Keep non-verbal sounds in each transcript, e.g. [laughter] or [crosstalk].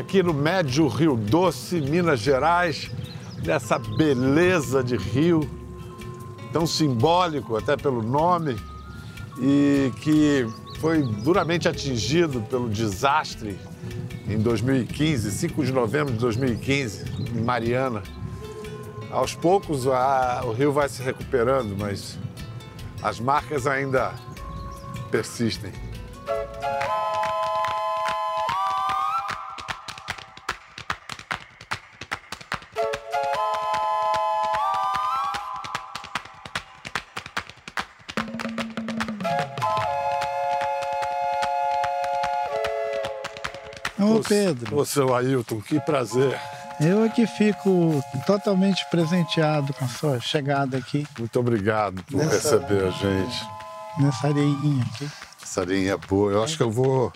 Aqui no Médio Rio Doce, Minas Gerais, nessa beleza de rio, tão simbólico até pelo nome, e que foi duramente atingido pelo desastre em 2015, 5 de novembro de 2015, em Mariana. Aos poucos a, o rio vai se recuperando, mas as marcas ainda persistem. Pedro. Ô, seu Ailton, que prazer. Eu aqui fico totalmente presenteado com a sua chegada aqui. Muito obrigado por Nessa- receber a gente. Nessa areinha aqui. Essa linha é boa. Eu acho que eu vou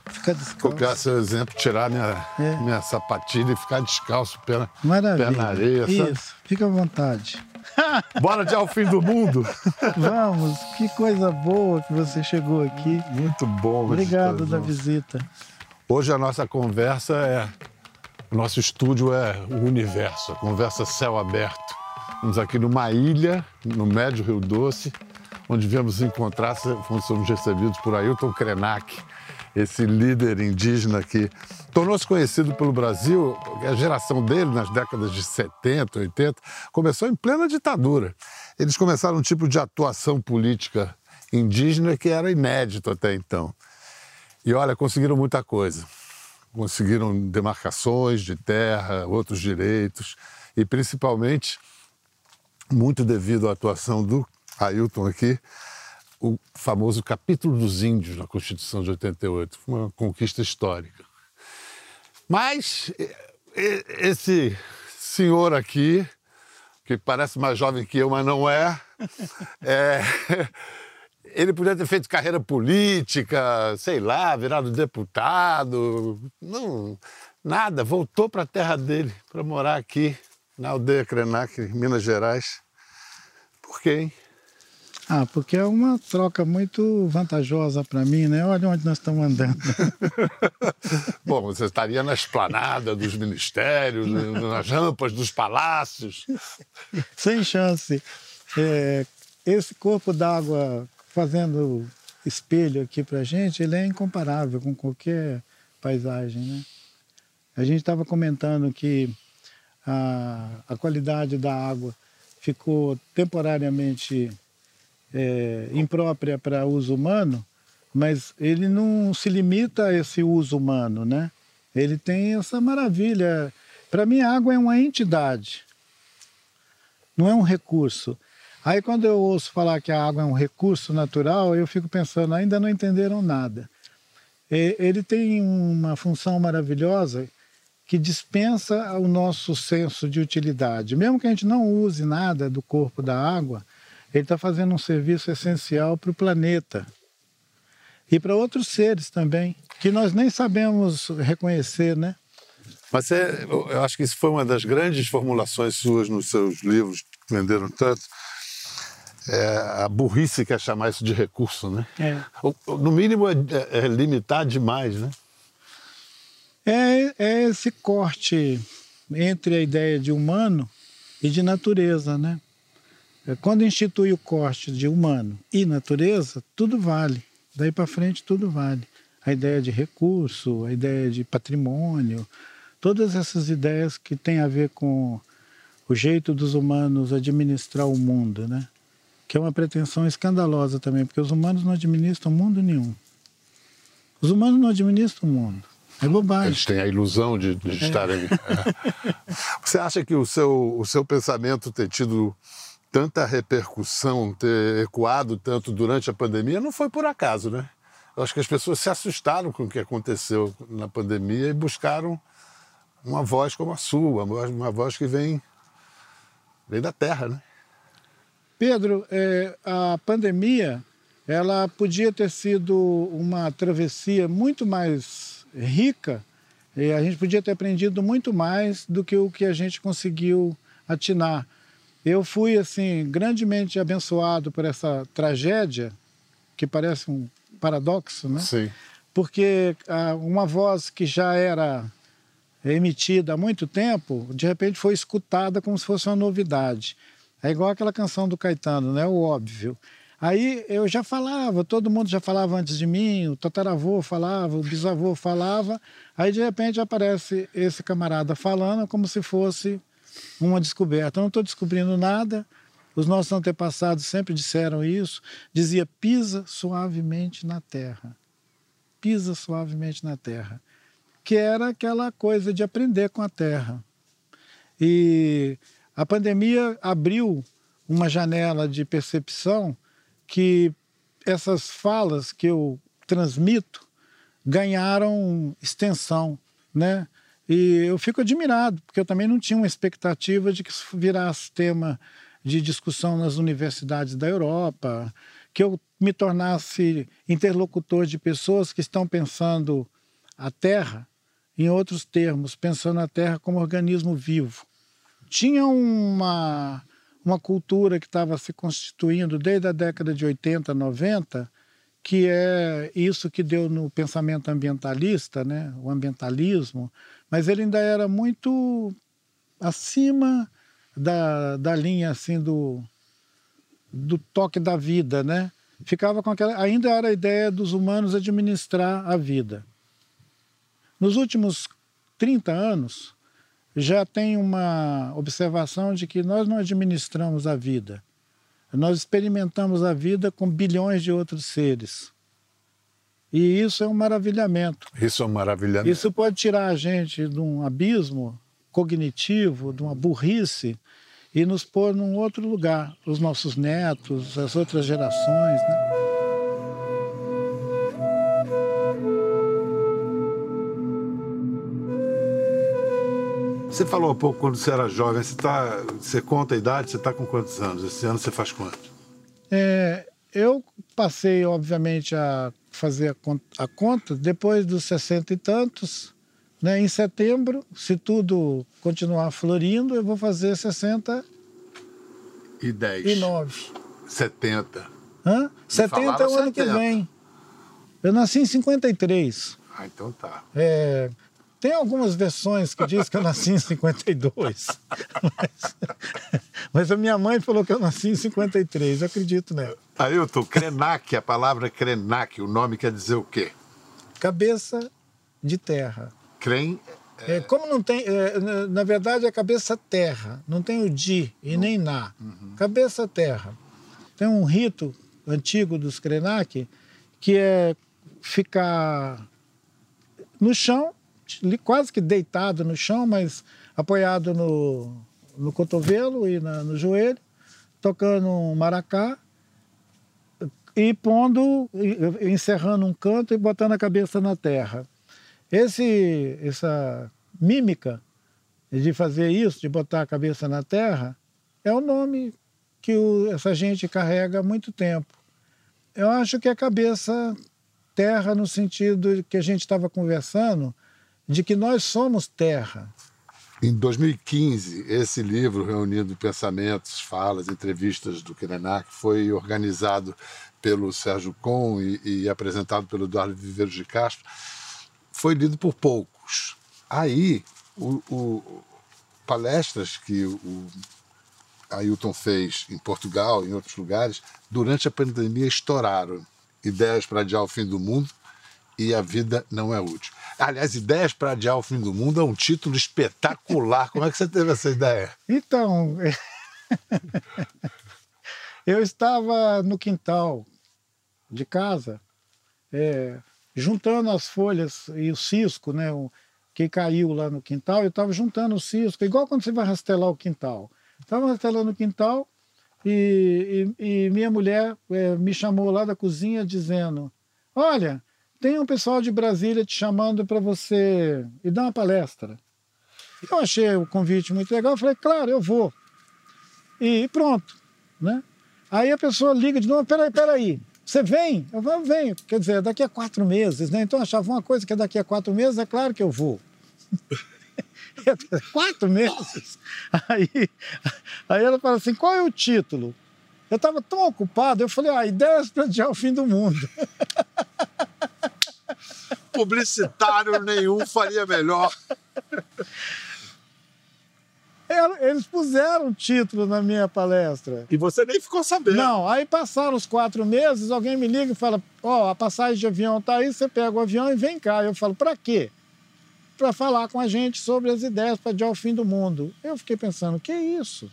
copiar seu exemplo, tirar minha, É. minha sapatilha e ficar descalço, pé, pé na areia. sabe? Isso, fica à vontade. [laughs] Bora de ao fim do mundo. [laughs] Vamos, que coisa boa que você chegou aqui. Muito bom. Obrigado da visita. Hoje a nossa conversa é. O nosso estúdio é o universo, a conversa céu aberto. Estamos aqui numa ilha, no Médio Rio Doce, onde viemos encontrar, somos recebidos por Ailton Krenak, esse líder indígena que tornou-se conhecido pelo Brasil, a geração dele, nas décadas de 70, 80, começou em plena ditadura. Eles começaram um tipo de atuação política indígena que era inédito até então. E olha, conseguiram muita coisa. Conseguiram demarcações de terra, outros direitos, e principalmente, muito devido à atuação do Ailton aqui, o famoso capítulo dos índios na Constituição de 88. Foi uma conquista histórica. Mas esse senhor aqui, que parece mais jovem que eu, mas não é, [laughs] é ele podia ter feito carreira política, sei lá, virado deputado. Não, nada. Voltou para a terra dele, para morar aqui, na aldeia Krenak, em Minas Gerais. Por quê, hein? Ah, porque é uma troca muito vantajosa para mim, né? Olha onde nós estamos andando. [laughs] Bom, você estaria na esplanada dos ministérios, nas rampas dos palácios. Sem chance. É, esse corpo d'água fazendo espelho aqui para gente, ele é incomparável com qualquer paisagem, né? A gente estava comentando que a, a qualidade da água ficou temporariamente é, imprópria para uso humano, mas ele não se limita a esse uso humano, né? Ele tem essa maravilha. Para mim, a água é uma entidade, não é um recurso. Aí, quando eu ouço falar que a água é um recurso natural, eu fico pensando, ainda não entenderam nada. Ele tem uma função maravilhosa que dispensa o nosso senso de utilidade. Mesmo que a gente não use nada do corpo da água, ele está fazendo um serviço essencial para o planeta e para outros seres também, que nós nem sabemos reconhecer, né? Mas eu eu acho que isso foi uma das grandes formulações suas nos seus livros, que venderam tanto. É a burrice que é chamar isso de recurso, né? É. No mínimo é, é- é limitar demais, né? É, é esse corte entre a ideia de humano e de natureza, né? É, Quando institui o corte de humano e natureza, tudo vale. Daí para frente, tudo vale. A ideia de recurso, a ideia de patrimônio, todas essas ideias que têm a ver com o jeito dos humanos administrar o mundo, né? Que é uma pretensão escandalosa também, porque os humanos não administram mundo nenhum. Os humanos não administram o mundo. É bobagem. Eles têm a ilusão de, de estarem. É. [laughs] Você acha que o seu, o seu pensamento ter tido tanta repercussão, ter ecoado tanto durante a pandemia, não foi por acaso, né? Eu acho que as pessoas se assustaram com o que aconteceu na pandemia e buscaram uma voz como a sua, uma voz, uma voz que vem, vem da terra, né? Pedro, é, a pandemia ela podia ter sido uma travessia muito mais rica e a gente podia ter aprendido muito mais do que o que a gente conseguiu atinar. Eu fui assim grandemente abençoado por essa tragédia que parece um paradoxo, né? Sim. porque ah, uma voz que já era emitida há muito tempo, de repente foi escutada como se fosse uma novidade. É igual aquela canção do Caetano, né? O óbvio. Aí eu já falava, todo mundo já falava antes de mim, o tataravô falava, o bisavô falava. Aí de repente aparece esse camarada falando como se fosse uma descoberta. Eu não estou descobrindo nada. Os nossos antepassados sempre disseram isso. Dizia: pisa suavemente na terra. Pisa suavemente na terra que era aquela coisa de aprender com a terra. E a pandemia abriu uma janela de percepção que essas falas que eu transmito ganharam extensão, né? E eu fico admirado, porque eu também não tinha uma expectativa de que isso virasse tema de discussão nas universidades da Europa, que eu me tornasse interlocutor de pessoas que estão pensando a Terra em outros termos, pensando a Terra como organismo vivo. Tinha uma, uma cultura que estava se constituindo desde a década de 80, 90, que é isso que deu no pensamento ambientalista, né? o ambientalismo, mas ele ainda era muito acima da, da linha assim do, do toque da vida, né? Ficava com aquela, ainda era a ideia dos humanos administrar a vida. Nos últimos 30 anos, já tem uma observação de que nós não administramos a vida. Nós experimentamos a vida com bilhões de outros seres. E isso é um maravilhamento. Isso é um maravilhamento. Isso pode tirar a gente de um abismo cognitivo, de uma burrice, e nos pôr num outro lugar, os nossos netos, as outras gerações. Né? Você falou há pouco quando você era jovem, você, tá, você conta a idade, você está com quantos anos? Esse ano você faz quanto? É, eu passei, obviamente, a fazer a conta, a conta depois dos sessenta e tantos. Né? Em setembro, se tudo continuar florindo, eu vou fazer 60 e 10. E 9. 70. Hã? 70 é o ano 70. que vem. Eu nasci em 53. Ah, então tá. É, tem algumas versões que diz que eu nasci em 52, mas, mas a minha mãe falou que eu nasci em 53, eu acredito nela. Ailton, Krenak, a palavra Krenak, o nome quer dizer o quê? Cabeça de terra. Cren... É... É, como não tem, é, na verdade é cabeça terra, não tem o di e nem na. Uhum. Cabeça terra. Tem um rito antigo dos Krenak que é ficar no chão quase que deitado no chão, mas apoiado no, no cotovelo e na, no joelho, tocando um maracá e pondo, encerrando um canto e botando a cabeça na terra. Esse, essa mímica de fazer isso, de botar a cabeça na terra, é o nome que o, essa gente carrega há muito tempo. Eu acho que a cabeça terra no sentido que a gente estava conversando, de que nós somos terra. Em 2015, esse livro, reunindo pensamentos, falas, entrevistas do Krenak, foi organizado pelo Sérgio Com e, e apresentado pelo Eduardo Viveiros de Castro. Foi lido por poucos. Aí, o, o palestras que o Ailton fez em Portugal, em outros lugares, durante a pandemia estouraram. Ideias para adiar o fim do mundo e a vida não é útil. Aliás, Ideias para Adiar o Fim do Mundo é um título espetacular. Como é que você teve essa ideia? Então, [laughs] eu estava no quintal de casa, é, juntando as folhas e o cisco, né, o, que caiu lá no quintal, eu estava juntando o cisco, igual quando você vai rastelar o quintal. Estava rastelando o quintal e, e, e minha mulher é, me chamou lá da cozinha dizendo: Olha, tem um pessoal de Brasília te chamando para você ir dar uma palestra. Eu achei o convite muito legal, falei, claro, eu vou. E pronto, né? Aí a pessoa liga de novo, peraí, peraí, você vem? Eu vou, venho. Quer dizer, daqui a quatro meses, né? Então eu achava uma coisa que é daqui a quatro meses, é claro que eu vou. [laughs] quatro meses? Aí, aí ela fala assim, qual é o título? Eu estava tão ocupado, eu falei, ah, ideias para adiar o fim do mundo. [laughs] publicitário nenhum faria melhor. Eles puseram o título na minha palestra. E você nem ficou sabendo. Não, aí passaram os quatro meses, alguém me liga e fala: Ó, oh, a passagem de avião tá aí, você pega o avião e vem cá. Eu falo: para quê? Para falar com a gente sobre as ideias para adiar o fim do mundo. Eu fiquei pensando: que isso?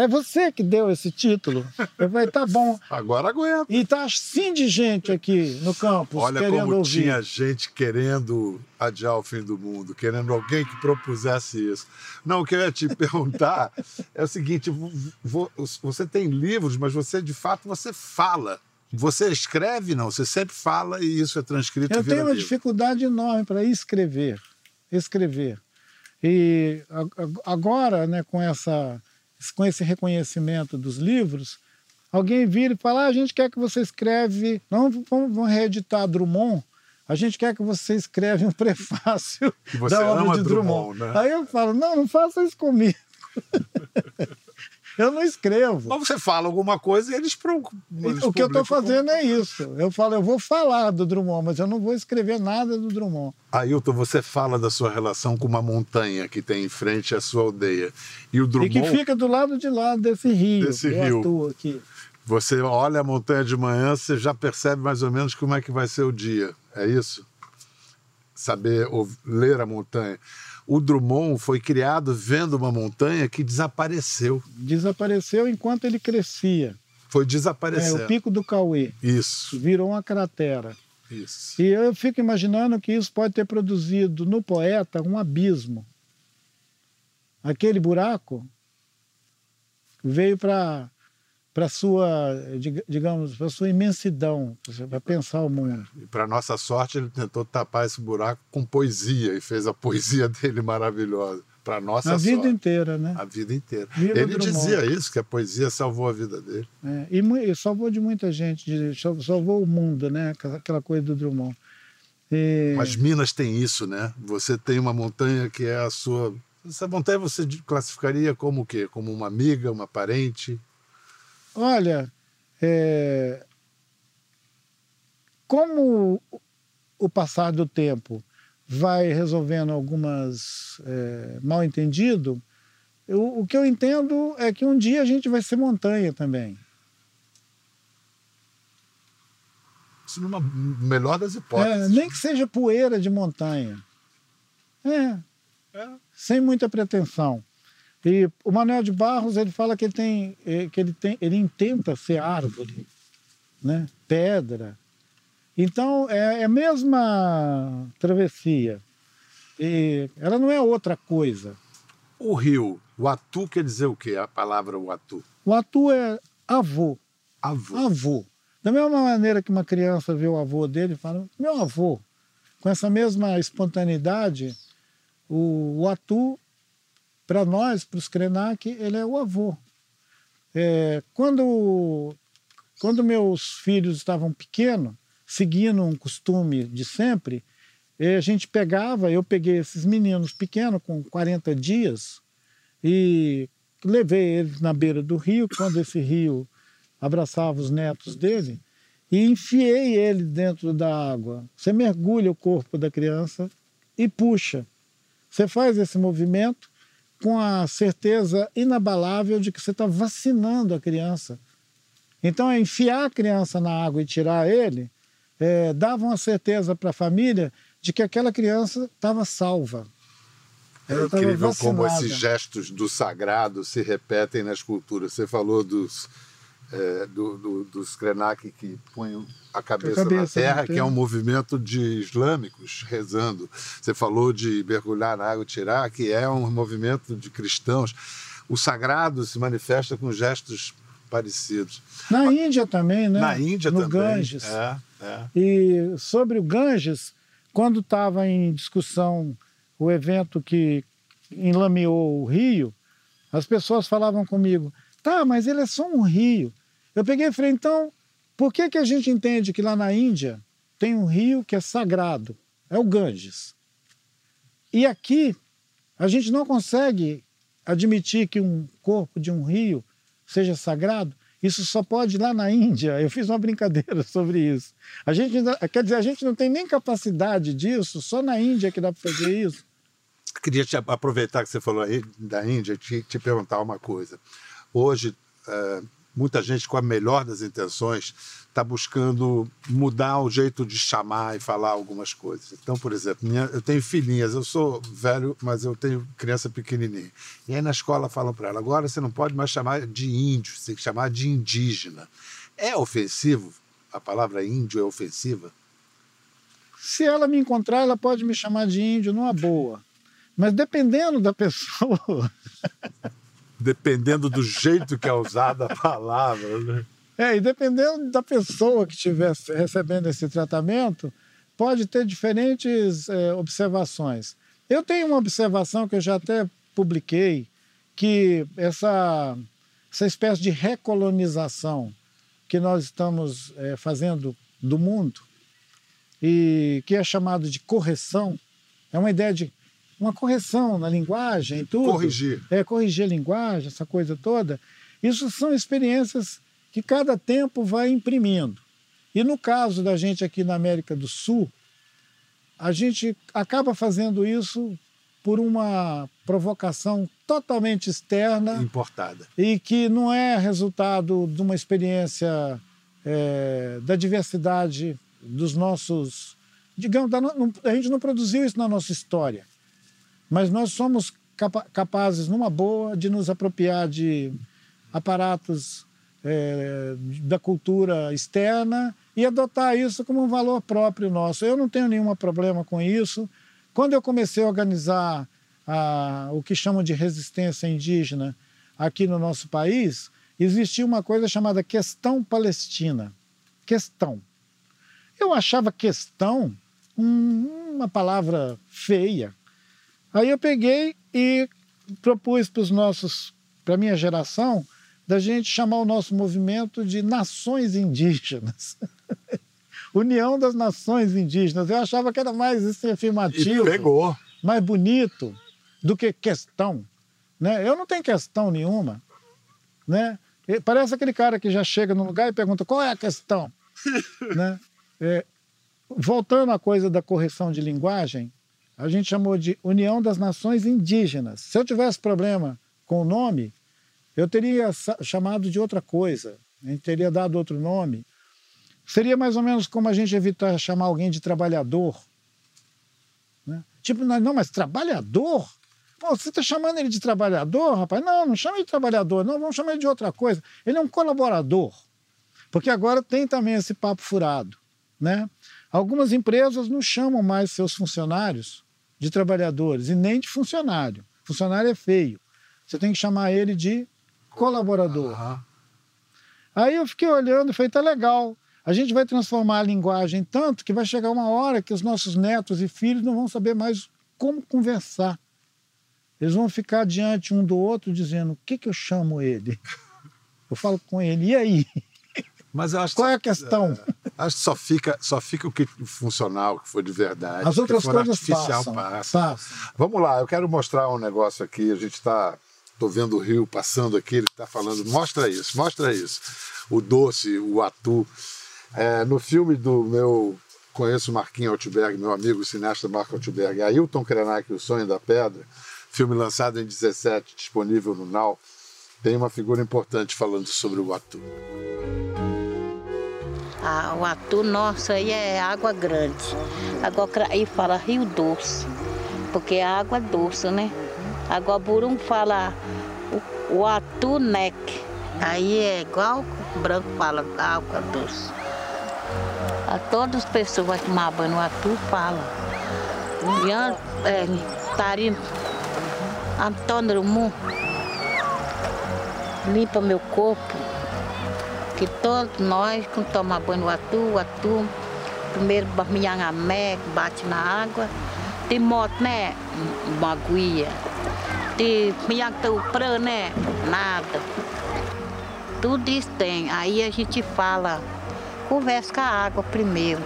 É você que deu esse título. Eu falei, tá bom. Agora aguenta. E tá assim de gente aqui no campus Olha querendo como ouvir. tinha gente querendo adiar o fim do mundo, querendo alguém que propusesse isso. Não, o que eu ia te [laughs] perguntar é o seguinte: você tem livros, mas você de fato você fala. Você escreve, não? Você sempre fala e isso é transcrito. Eu tenho uma livro. dificuldade enorme para escrever, escrever. E agora, né, com essa com esse reconhecimento dos livros, alguém vira e fala: ah, a gente quer que você escreve, não vamos, reeditar Drummond, a gente quer que você escreve um [laughs] prefácio da obra de Drummond. Drummond né? Aí eu falo: não, não faça isso comigo. [laughs] Eu não escrevo. Mas você fala alguma coisa e eles, eles O que eu estou fazendo é isso. Eu falo, eu vou falar do Drummond, mas eu não vou escrever nada do Drummond. Ailton, você fala da sua relação com uma montanha que tem em frente à sua aldeia. E o Drummond... E que fica do lado de lá desse rio. Desse rio. aqui. Você olha a montanha de manhã, você já percebe mais ou menos como é que vai ser o dia. É isso? Saber ou, ler a montanha o Drummond foi criado vendo uma montanha que desapareceu. Desapareceu enquanto ele crescia. Foi desaparecendo. É, o Pico do Cauê. Isso. Virou uma cratera. Isso. E eu fico imaginando que isso pode ter produzido no poeta um abismo. Aquele buraco veio para para sua, digamos, para sua imensidão, para pensar o mundo. E para nossa sorte, ele tentou tapar esse buraco com poesia e fez a poesia [laughs] dele maravilhosa. Para nossa a sorte. vida inteira, né? A vida inteira. Viva ele dizia isso, que a poesia salvou a vida dele. É, e, e, salvou de muita gente, salvou o mundo, né? Aquela coisa do Drummond. E... Mas Minas tem isso, né? Você tem uma montanha que é a sua. Essa montanha você classificaria como o quê? Como uma amiga, uma parente? Olha, é, como o passar do tempo vai resolvendo algumas é, mal entendido, eu, o que eu entendo é que um dia a gente vai ser montanha também. Isso numa melhor das hipóteses. É, nem que seja poeira de montanha. É, é. Sem muita pretensão. E o Manuel de Barros ele fala que ele tem, eh, que ele tem, ele intenta ser árvore, né? Pedra. Então é, é a mesma travessia. E ela não é outra coisa. O rio, o atu quer dizer o quê? A palavra o atu. O atu é avô. Avô. Avô. Da mesma maneira que uma criança vê o avô dele e fala, meu avô. Com essa mesma espontaneidade, o, o atu para nós, para os Krenak, ele é o avô. É, quando, quando meus filhos estavam pequenos, seguindo um costume de sempre, é, a gente pegava, eu peguei esses meninos pequenos, com 40 dias, e levei eles na beira do rio, quando esse rio abraçava os netos dele, e enfiei ele dentro da água. Você mergulha o corpo da criança e puxa. Você faz esse movimento, com a certeza inabalável de que você está vacinando a criança. Então, é enfiar a criança na água e tirar ele é, dava uma certeza para a família de que aquela criança estava salva. É incrível como esses gestos do sagrado se repetem nas culturas. Você falou dos é, do, do, dos Krenak que põem a cabeça, a cabeça na, terra, que é um movimento de islâmicos rezando. Você falou de mergulhar na água e tirar, que é um movimento de cristãos. O sagrado se manifesta com gestos parecidos. Na Índia também, né? Na Índia no também. Ganges. É, é. E sobre o Ganges, quando estava em discussão o evento que enlameou o rio, as pessoas falavam comigo: tá, mas ele é só um rio. Eu peguei e falei, então, por que, que a gente entende que lá na Índia tem um rio que é sagrado? É o Ganges. E aqui a gente não consegue admitir que um corpo de um rio seja sagrado. Isso só pode lá na Índia. Eu fiz uma brincadeira [laughs] sobre isso. A gente quer dizer, a gente não tem nem capacidade disso. Só na Índia que dá para fazer isso. Queria te aproveitar que você falou aí da Índia e te, te perguntar uma coisa. Hoje, é, muita gente com a melhor das intenções está buscando mudar o jeito de chamar e falar algumas coisas. Então, por exemplo, minha, eu tenho filhinhas, eu sou velho, mas eu tenho criança pequenininha. E aí na escola falam para ela: agora você não pode mais chamar de índio, você tem que chamar de indígena. É ofensivo? A palavra índio é ofensiva? Se ela me encontrar, ela pode me chamar de índio numa boa. Mas dependendo da pessoa. [laughs] dependendo do jeito que é usada a palavra, né? É, e dependendo da pessoa que estiver recebendo esse tratamento, pode ter diferentes é, observações. Eu tenho uma observação que eu já até publiquei, que essa, essa espécie de recolonização que nós estamos é, fazendo do mundo, e que é chamado de correção, é uma ideia de uma correção na linguagem e tudo. Corrigir. É, corrigir a linguagem, essa coisa toda. Isso são experiências que cada tempo vai imprimindo. E no caso da gente aqui na América do Sul, a gente acaba fazendo isso por uma provocação totalmente externa. Importada. E que não é resultado de uma experiência é, da diversidade dos nossos. Digamos, da, não, a gente não produziu isso na nossa história, mas nós somos capa capazes, numa boa, de nos apropriar de aparatos é, da cultura externa e adotar isso como um valor próprio nosso. Eu não tenho nenhum problema com isso. Quando eu comecei a organizar a, o que chamam de resistência indígena aqui no nosso país, existia uma coisa chamada questão palestina. Questão. Eu achava questão um, uma palavra feia. Aí eu peguei e propus para os nossos, para a minha geração, da gente chamar o nosso movimento de Nações Indígenas. [laughs] União das Nações Indígenas. Eu achava que era mais assim, afirmativo. E pegou. Mais bonito do que questão. Né? Eu não tenho questão nenhuma. Né? Parece aquele cara que já chega no lugar e pergunta qual é a questão. [laughs] né? É, voltando à coisa da correção de linguagem, a gente chamou de União das Nações Indígenas. Se eu tivesse problema com o nome, eu teria chamado de outra coisa, a gente teria dado outro nome. Seria mais ou menos como a gente evitar chamar alguém de trabalhador. Né? Tipo, não, mas trabalhador? Pô, você está chamando ele de trabalhador, rapaz? Não, não chame de trabalhador, não, vamos chamar ele de outra coisa. Ele é um colaborador. Porque agora tem também esse papo furado. Né? Algumas empresas não chamam mais seus funcionários de trabalhadores e nem de funcionário. Funcionário é feio. Você tem que chamar ele de colaborador. Aí eu fiquei olhando e falei, tá legal. A gente vai transformar a linguagem tanto que vai chegar uma hora que os nossos netos e filhos não vão saber mais como conversar. Eles vão ficar diante um do outro dizendo: o que, que eu chamo ele? [laughs] Eu falo com ele, e aí? Mas acho Qual é a questão? É, acho que só fica, só fica o que funcional, o que foi de verdade. As outras coisas artificial passam, passa. Passam. Vamos lá, eu quero mostrar um negócio aqui. A gente está Estou vendo o rio passando aqui, ele está falando, mostra isso, mostra isso. O doce, o atu. É, no filme do meu, conheço Marquinhos Altberg, meu amigo cineasta Marco Altberg, Ailton Krenak, O Sonho da Pedra, filme lançado em 17, disponível no Now, tem uma figura importante falando sobre o atu. Ah, o atu nosso aí é água grande. Agora aí fala rio doce, porque é água doce, né? Agora Burum fala o, o atunec. Aí é igual o branco fala água doce. A todas as pessoas que tomar banho no atu falam. Ian, é, Tarino, Antônio Rumu, limpa meu corpo. Que todos nós, quando tomamos banho no atu, o atu, primeiro minha bate na água, tem moto, né? Baguia. De Miactu Prã, né? Nada. Tudo isso tem. Aí a gente fala, conversa com a água primeiro.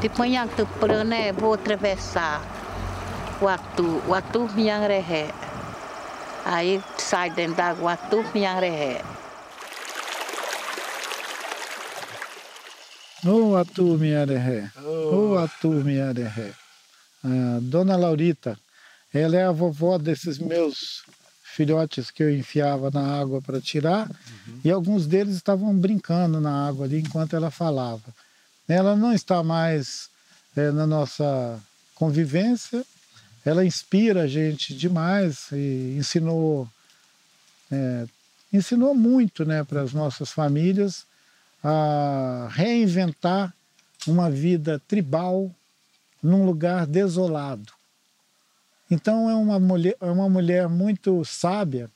De Miactu Prã, né? Vou atravessar o Atu, o Atu Miangrehé. Aí sai dentro da água, o Atu Miangrehé. O Atu Miangrehé. O Atu Miangrehé. a Dona Laurita, ela é a vovó desses meus filhotes que eu enfiava na água para tirar, uhum. e alguns deles estavam brincando na água ali enquanto ela falava. Ela não está mais é, na nossa convivência, ela inspira a gente demais e ensinou é, ensinou muito né, para as nossas famílias a reinventar uma vida tribal num lugar desolado. Então é uma mulher, é uma mulher muito sábia,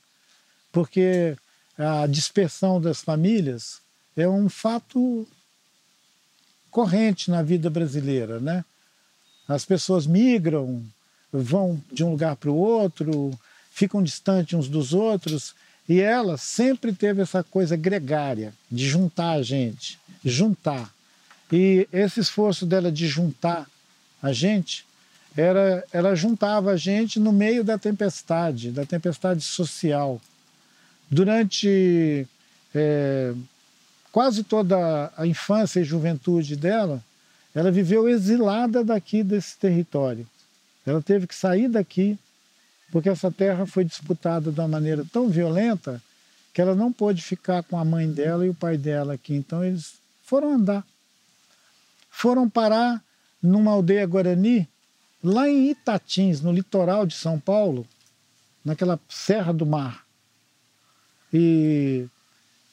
porque a dispersão das famílias é um fato corrente na vida brasileira, né? As pessoas migram, vão de um lugar para o outro, ficam distantes uns dos outros, e ela sempre teve essa coisa gregária, de juntar a gente, juntar. E esse esforço dela de juntar a gente, era, ela juntava a gente no meio da tempestade, da tempestade social. Durante é, quase toda a infância e juventude dela, ela viveu exilada daqui desse território. Ela teve que sair daqui porque essa terra foi disputada de uma maneira tão violenta que ela não pôde ficar com a mãe dela e o pai dela aqui. Então eles foram andar. Foram parar numa aldeia guarani, lá em Itatins, no litoral de São Paulo, naquela Serra do Mar. E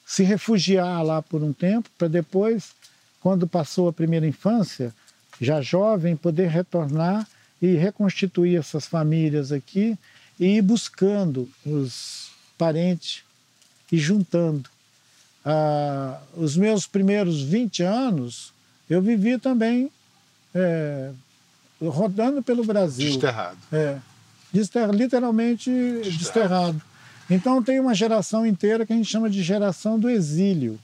se refugiar lá por um tempo, para depois, quando passou a primeira infância, já jovem, poder retornar e reconstituir essas famílias aqui e ir buscando os parentes e juntando. Ah, os meus primeiros 20 anos, eu vivi também é, rodando pelo Brasil. Desterrado. É, literalmente desterrado. desterrado. Então tem uma geração inteira que a gente chama de geração do exílio.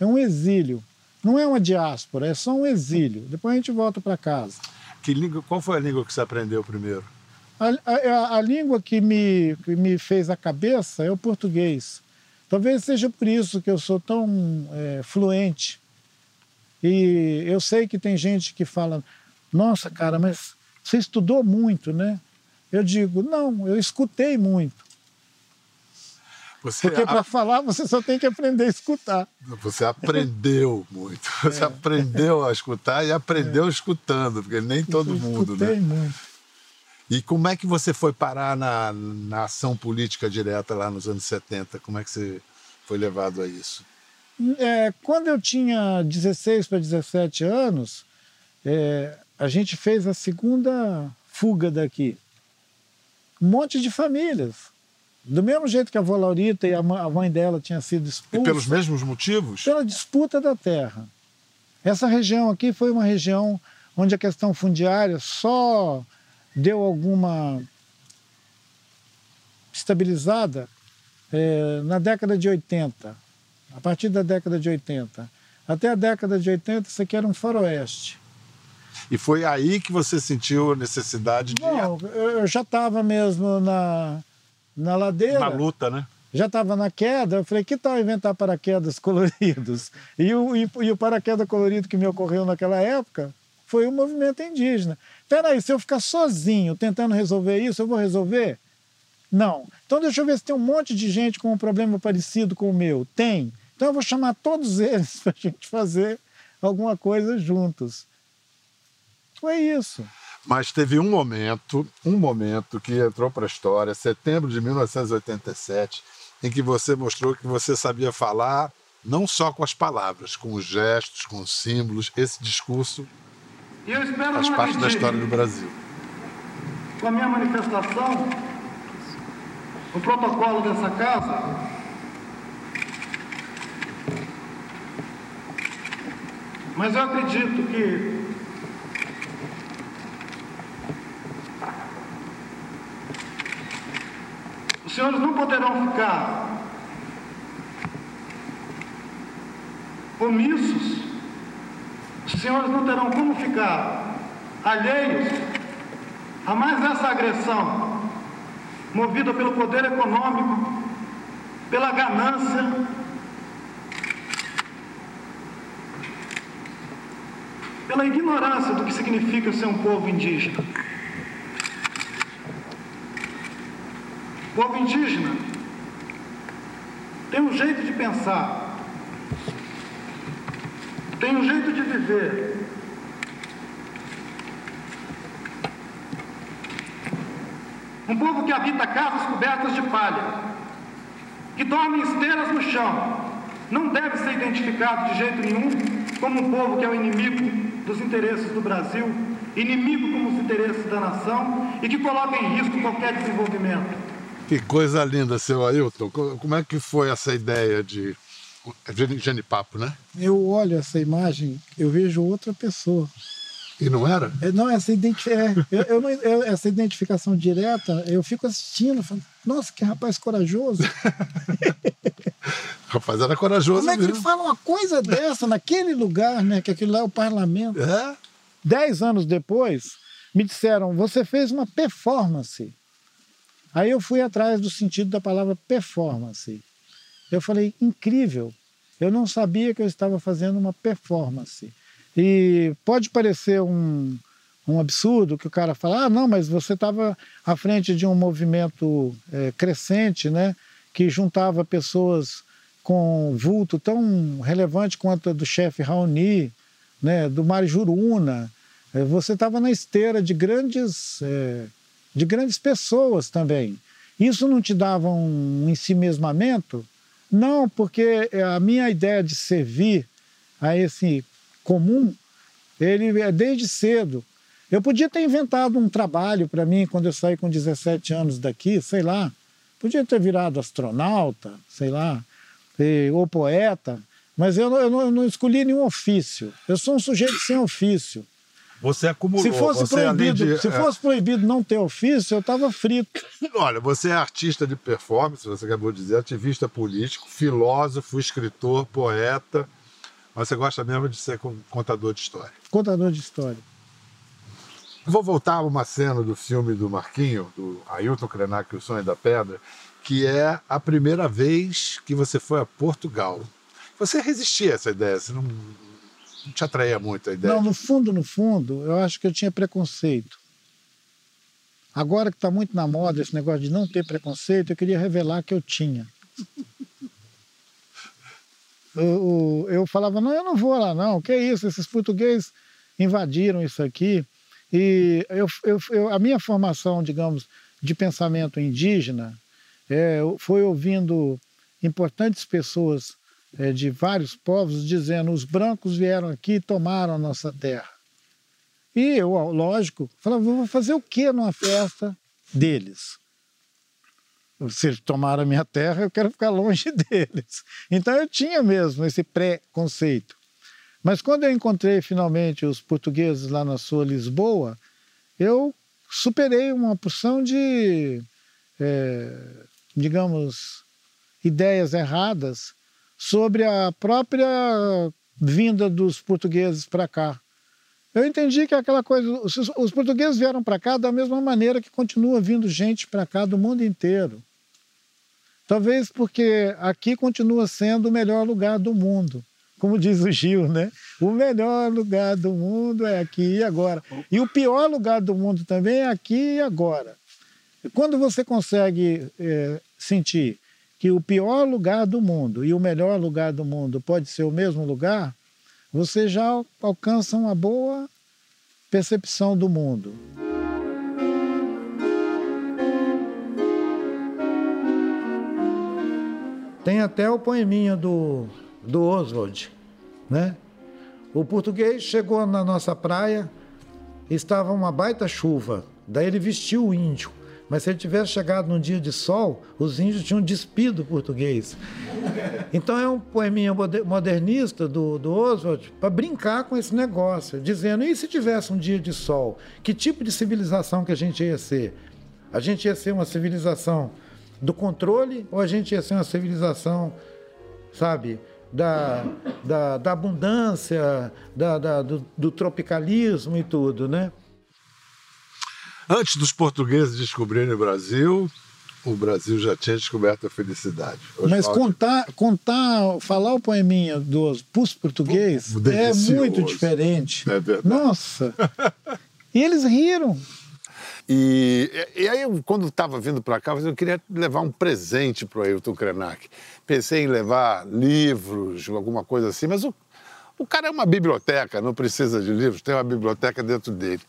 É um exílio. Não é uma diáspora, é só um exílio. Depois a gente volta para casa. Que língua, qual foi a língua que você aprendeu primeiro? A, a, a, língua que me, que me fez a cabeça é o português. Talvez seja por isso que eu sou tão é, fluente. E eu sei que tem gente que fala: Nossa, cara, mas você estudou muito, né? Eu digo: Não, eu escutei muito. Você Porque para a... falar você só tem que aprender a escutar. Você aprendeu muito. [laughs] Você é. aprendeu a escutar e aprendeu é. escutando, porque nem todo eu mundo, né? muito. E como é que você foi parar na, na ação política direta lá nos anos 70? Como é que você foi levado a isso? É, quando eu tinha 16 para 17 anos, é, a gente fez a segunda fuga daqui. Um monte de famílias do mesmo jeito que a avó Laurita e a mãe dela tinham sido expulsas. E pelos mesmos motivos? Pela disputa da terra. Essa região aqui foi uma região onde a questão fundiária só deu alguma estabilizada é, na década de 80, a partir da década de 80. Até a década de 80, isso aqui era um faroeste. E foi aí que você sentiu a necessidade de. Não, eu já estava mesmo na, na ladeira. Na luta, né? Já estava na queda, eu falei, que tal inventar paraquedas [laughs] coloridos? E o, e, e o paraquedas colorido que me ocorreu naquela época foi o movimento indígena. Peraí, se eu ficar sozinho tentando resolver isso, eu vou resolver? Não. Então deixa eu ver se tem um monte de gente com um problema parecido com o meu. Tem. Então eu vou chamar todos [laughs] eles para a gente fazer alguma coisa juntos. Foi isso. Mas teve um momento, um momento que entrou para a história, setembro de 1987, em que você mostrou que você sabia falar não só com as palavras, com os gestos, com os símbolos. Esse discurso faz parte da história do Brasil. Com a minha manifestação, o protocolo dessa casa mas eu acredito que senhores não poderão ficar omissos, os senhores não terão como ficar alheios a mais essa agressão movida pelo poder econômico, pela ganância, pela ignorância do que significa ser um povo indígena. Povo indígena tem um jeito de pensar, tem um jeito de viver. Um povo que habita casas cobertas de palha, que dorme em esteiras no chão, não deve ser identificado de jeito nenhum como um povo que é o inimigo dos interesses do Brasil, inimigo com os interesses da nação e que coloca em risco qualquer desenvolvimento. Que coisa linda, seu Ailton. Como é que foi essa ideia de genipapo, né? Eu olho essa imagem, eu vejo outra pessoa. E não era? É, não, essa, identi é, eu, eu não, eu, essa identificação direta, eu fico assistindo, falando, nossa, que rapaz corajoso. [laughs] rapaz era corajoso Como é que mesmo. ele fala uma coisa dessa naquele lugar, né? Que aquilo lá é o parlamento. É? Dez anos depois, me disseram, você fez uma performance. Aí eu fui atrás do sentido da palavra performance. Eu falei, incrível. Eu não sabia que eu estava fazendo uma performance. E pode parecer um, um absurdo que o cara fala, ah, não, mas você estava à frente de um movimento é, crescente, né, que juntava pessoas com vulto tão relevante quanto a do chefe Raoni, né, do Mário Juruna. É, você estava na esteira de grandes, é, de grandes pessoas também. Isso não te dava um ensimesmamento? Não, porque a minha ideia de servir a esse comum, ele é desde cedo. Eu podia ter inventado um trabalho para mim quando eu saí com 17 anos daqui, sei lá. Podia ter virado astronauta, sei lá, ou poeta, mas eu não, eu não escolhi nenhum ofício. Eu sou um sujeito sem ofício. Você acumulou. Se fosse, você, proibido, de, se fosse proibido não ter ofício, eu estava frito. [laughs] Olha, você é artista de performance, você acabou de dizer, ativista político, filósofo, escritor, poeta. Mas você gosta mesmo de ser contador de história. Contador de história. Vou voltar a uma cena do filme do Marquinho, do Ailton Krenak, O Sonho da Pedra, que é a primeira vez que você foi a Portugal. Você resistia a essa ideia, você não, não te atraía muito a ideia? Não, no fundo, no fundo, eu acho que eu tinha preconceito. Agora que está muito na moda esse negócio de não ter preconceito, eu queria revelar que eu tinha. eu, eu falava, não, eu não vou lá não, que isso, esses portugueses invadiram isso aqui. E eu, eu, eu, a minha formação, digamos, de pensamento indígena é, foi ouvindo importantes pessoas é, de vários povos dizendo os brancos vieram aqui e tomaram a nossa terra. E eu, lógico, falava, vou fazer o que numa festa deles? Se eles tomaram a minha terra, eu quero ficar longe [laughs] deles. Então eu tinha mesmo esse pré-conceito. Mas quando eu encontrei finalmente os portugueses lá na sua Lisboa, eu superei uma porção de, é, digamos, ideias erradas sobre a própria vinda dos portugueses para cá. Eu entendi que aquela coisa, os, os portugueses vieram para cá da mesma maneira que continua vindo gente para cá do mundo inteiro. Talvez porque aqui continua sendo o melhor lugar do mundo como diz o Gil, né? O melhor lugar do mundo é aqui e agora. E o pior lugar do mundo também é aqui e agora. Quando você consegue é, sentir que o pior lugar do mundo e o melhor lugar do mundo pode ser o mesmo lugar, você já alcança uma boa percepção do mundo. Tem até o poeminha do do Oswald, né? O português chegou na nossa praia, estava uma baita chuva, daí ele vestiu o índio. Mas se ele tivesse chegado num dia de sol, os índios tinham despido o português. Então é um poeminha modernista do, do Oswald para brincar com esse negócio, dizendo: e se tivesse um dia de sol? Que tipo de civilização que a gente ia ser? A gente ia ser uma civilização do controle ou a gente ia ser uma civilização, sabe, da, da, da abundância, da, da do, do, tropicalismo e tudo, né? Antes dos portugueses descobrirem o Brasil, o Brasil já tinha descoberto a felicidade. Mas contar, contar, falar o poeminha dos pus português é muito diferente. É verdade. Nossa! [laughs] e eles riram. E, e aí, eu, quando estava vindo para cá, eu queria levar um presente para o Ailton Krenak. Pensei em levar livros, alguma coisa assim, mas o, o cara é uma biblioteca, não precisa de livros, tem uma biblioteca dentro dele.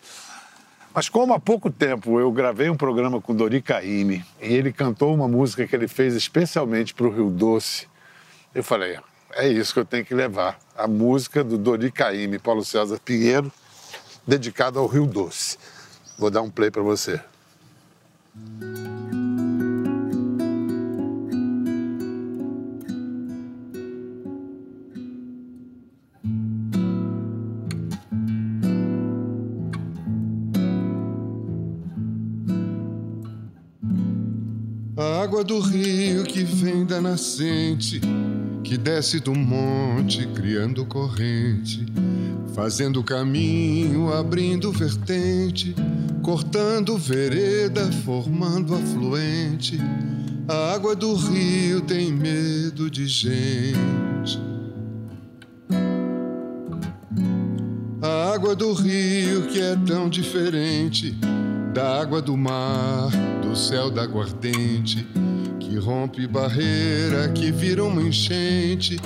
Mas como há pouco tempo eu gravei um programa com Dori Caymmi e ele cantou uma música que ele fez especialmente para o Rio Doce, eu falei, é isso que eu tenho que levar, a música do Dori Caymmi, Paulo César Pinheiro, dedicada ao Rio Doce. Vou dar um play para você. Água do rio que vem da nascente, que desce do monte, criando corrente, fazendo caminho, abrindo vertente, cortando vereda, formando afluente. A água do rio tem medo de gente. A água do rio que é tão diferente da água do mar, do céu da aguardente, que rompe barreira, que vira uma enchente,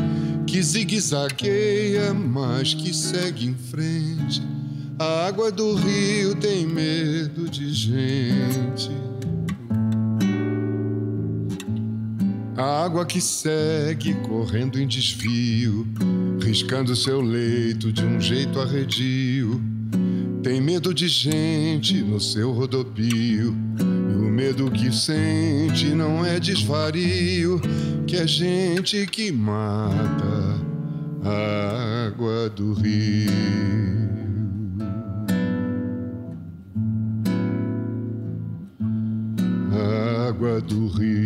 que zigue-zagueia, mas que segue em frente. A água do rio tem medo de gente. A água que segue correndo em desvio, riscando seu leito de um jeito arredio. Tem medo de gente no seu rodopio. Medo que sente não é desvario, que é gente que mata a água do rio. A água do rio.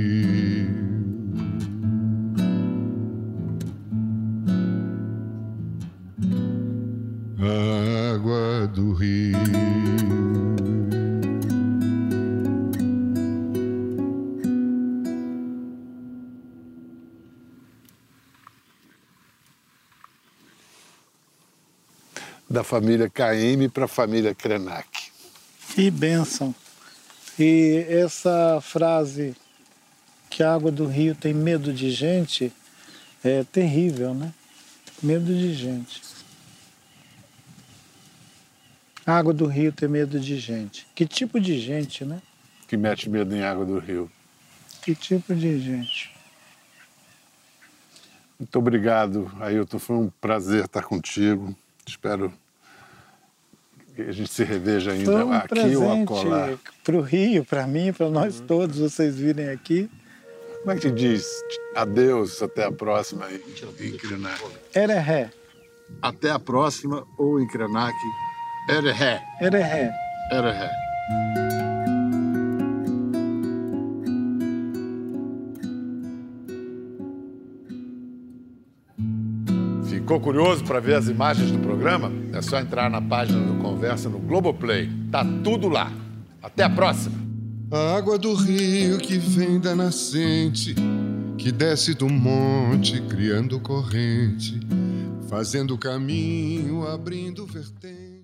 Família Caymmi para a família Krenak. Que bênção. E essa frase que a água do rio tem medo de gente é terrível, né? Medo de gente. A água do rio tem medo de gente. Que tipo de gente, né? Que mete medo em água do rio. Que tipo de gente? Muito obrigado, Ailton. Foi um prazer estar contigo. Espero que a gente se reveja ainda Foi um aqui ou acolá. para o Rio, para mim, para nós todos, vocês virem aqui. Como é que te diz? Adeus, até a próxima em, Krenak. Era ré, Até a próxima ou em Krenak. Era ré. era Ficou curioso para ver as imagens do programa? É só entrar na página do Conversa no Globoplay. Tá tudo lá. Até a próxima. A água do rio que vem da nascente, que desce do monte, criando corrente, fazendo caminho, abrindo vertente.